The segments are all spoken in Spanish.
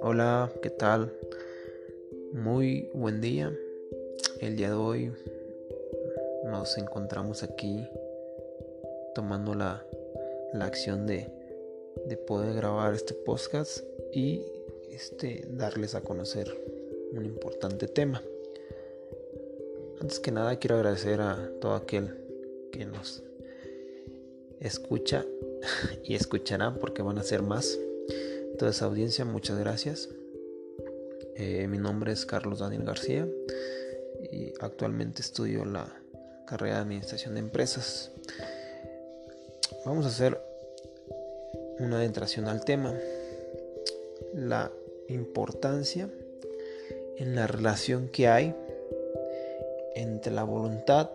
Hola, ¿qué tal? Muy buen día. El día de hoy nos encontramos aquí tomando la, acción de, de, poder grabar este podcast y este, darles a conocer un importante tema. Antes que nada quiero agradecer a todo aquel que nos escucha y escuchará porque van a ser más. Esa audiencia, muchas gracias. Eh, mi nombre es Carlos Daniel García y actualmente estudio la carrera de Administración de Empresas. Vamos a hacer una adentración al tema. La importancia en la relación que hay entre la voluntad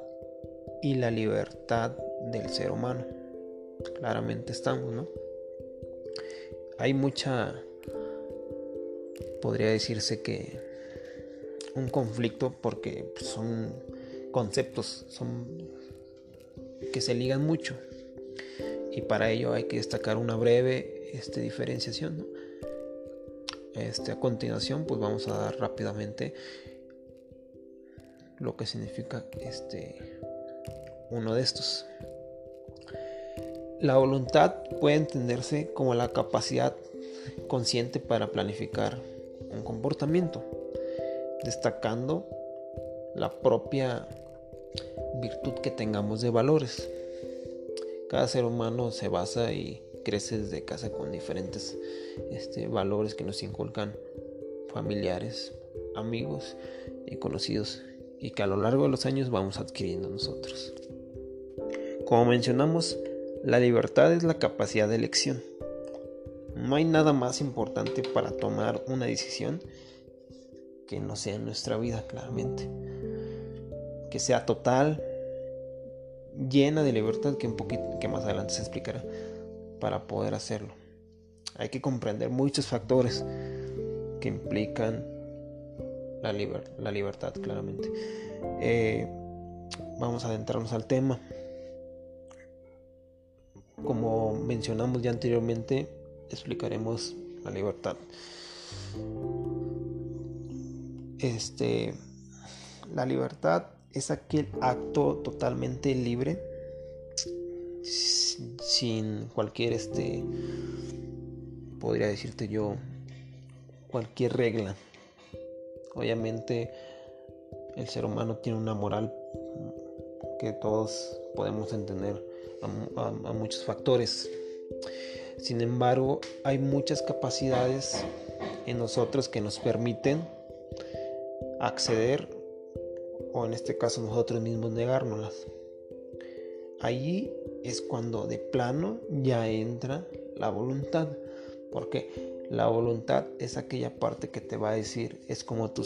y la libertad del ser humano. Claramente estamos, ¿no? Hay mucha, podría decirse que un conflicto porque son conceptos, son que se ligan mucho y para ello hay que destacar una breve este, diferenciación. Este, a continuación, pues vamos a dar rápidamente lo que significa este uno de estos. La voluntad puede entenderse como la capacidad consciente para planificar un comportamiento, destacando la propia virtud que tengamos de valores. Cada ser humano se basa y crece desde casa con diferentes este, valores que nos inculcan familiares, amigos y conocidos y que a lo largo de los años vamos adquiriendo nosotros. Como mencionamos, la libertad es la capacidad de elección. No hay nada más importante para tomar una decisión que no sea nuestra vida, claramente. Que sea total, llena de libertad, que, un poquito, que más adelante se explicará, para poder hacerlo. Hay que comprender muchos factores que implican la, la libertad, claramente. Eh, vamos a adentrarnos al tema. Como mencionamos ya anteriormente, explicaremos la libertad. Este, la libertad es aquel acto totalmente libre, sin cualquier, este, podría decirte yo, cualquier regla Obviamente el ser humano tiene una moral que todos podemos entender a, muchos factores. Sin embargo, hay muchas capacidades en nosotros que nos permiten acceder o en este caso nosotros mismos negárnoslas. Allí es cuando de plano ya entra la voluntad, porque la voluntad es aquella parte que te va a decir, es como tu,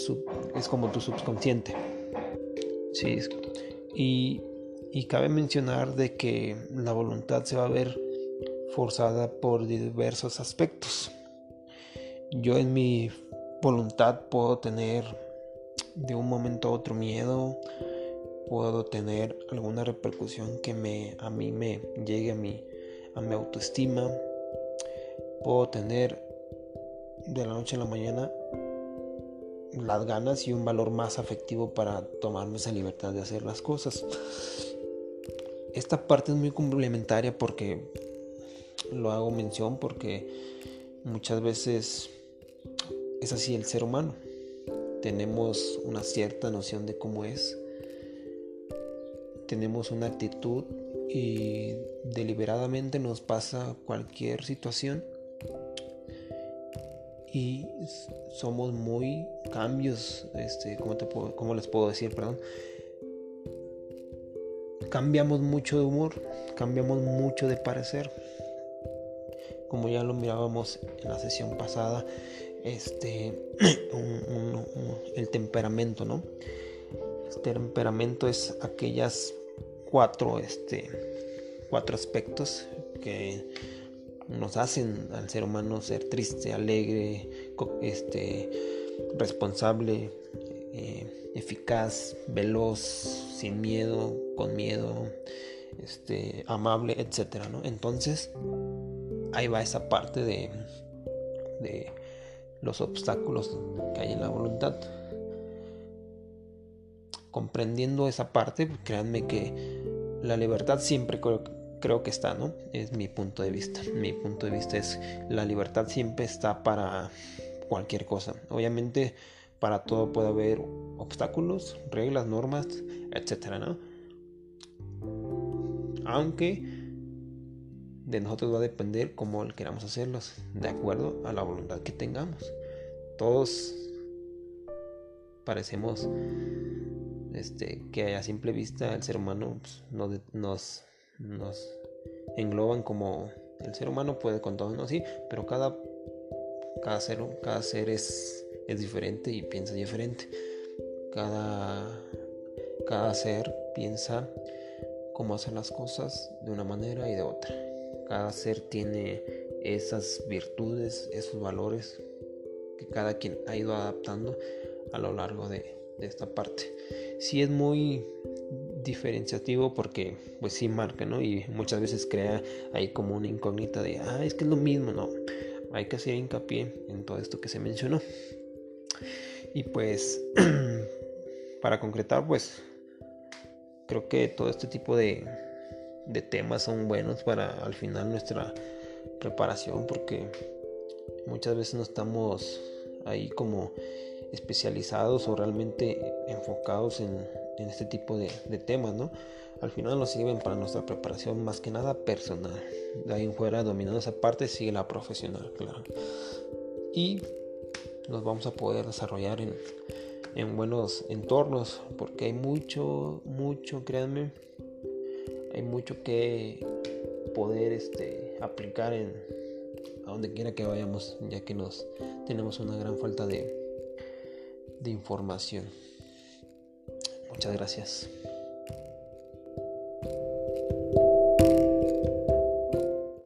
es como tu subconsciente. Sí, y, cabe mencionar de que la voluntad se va a ver forzada por diversos aspectos. Yo en mi voluntad puedo tener de un momento a otro miedo, puedo tener alguna repercusión que me, a mí me llegue a mi, a mi autoestima, puedo tener de la noche a la mañana las ganas y un valor más afectivo para tomarme esa libertad de hacer las cosas. Esta parte es muy complementaria porque lo hago mención porque muchas veces es así el ser humano. Tenemos una cierta noción de cómo es. Tenemos una actitud y deliberadamente nos pasa cualquier situación y somos muy cambios, este, ¿cómo, te puedo, les puedo decir? Perdón. Cambiamos mucho de humor, cambiamos mucho de parecer. Como ya lo mirábamos en la sesión pasada, este, el temperamento, ¿no? El temperamento es aquellas cuatro, este, cuatro aspectos que nos hacen al ser humano ser triste, alegre, este, responsable, eh, eficaz, veloz, sin miedo, con miedo, este, amable, etcétera, ¿no? Entonces, ahí va esa parte de, de los obstáculos que hay en la voluntad. Comprendiendo esa parte, créanme que la libertad siempre creo, creo que está, ¿no? Es mi punto de vista. Mi punto de vista es la libertad siempre está para cualquier cosa. Obviamente para todo puede haber obstáculos, reglas, normas, etcétera, ¿no? Aunque de nosotros va a depender cómo queramos hacerlos, de acuerdo a la voluntad que tengamos. Todos parecemos este, que a simple vista el ser humano pues, nos, nos, engloban como el ser humano puede con todo. Sí, pero cada, cada, ser, cada ser es es diferente y piensa diferente. Cada, cada ser piensa cómo hacer las cosas de una manera y de otra. Cada ser tiene esas virtudes, esos valores que cada quien ha ido adaptando a lo largo de, esta parte. Sí es muy diferenciativo porque pues sí marca, ¿no? Y muchas veces crea ahí como una incógnita de, ah, es que es lo mismo, no. Hay que hacer hincapié en todo esto que se mencionó. Y pues, para concretar, pues, creo que todo este tipo de, de temas son buenos para al final nuestra preparación porque muchas veces no estamos ahí como especializados o realmente enfocados en, este tipo de, de, temas, ¿no? Al final nos sirven para nuestra preparación más que nada personal. De ahí en fuera, dominando esa parte, sigue la profesional, claro. Y nos vamos a poder desarrollar en, en buenos entornos porque hay mucho, mucho, créanme, hay mucho que poder este, aplicar en a donde quiera que vayamos, ya que nos tenemos una gran falta de, de información. Muchas gracias.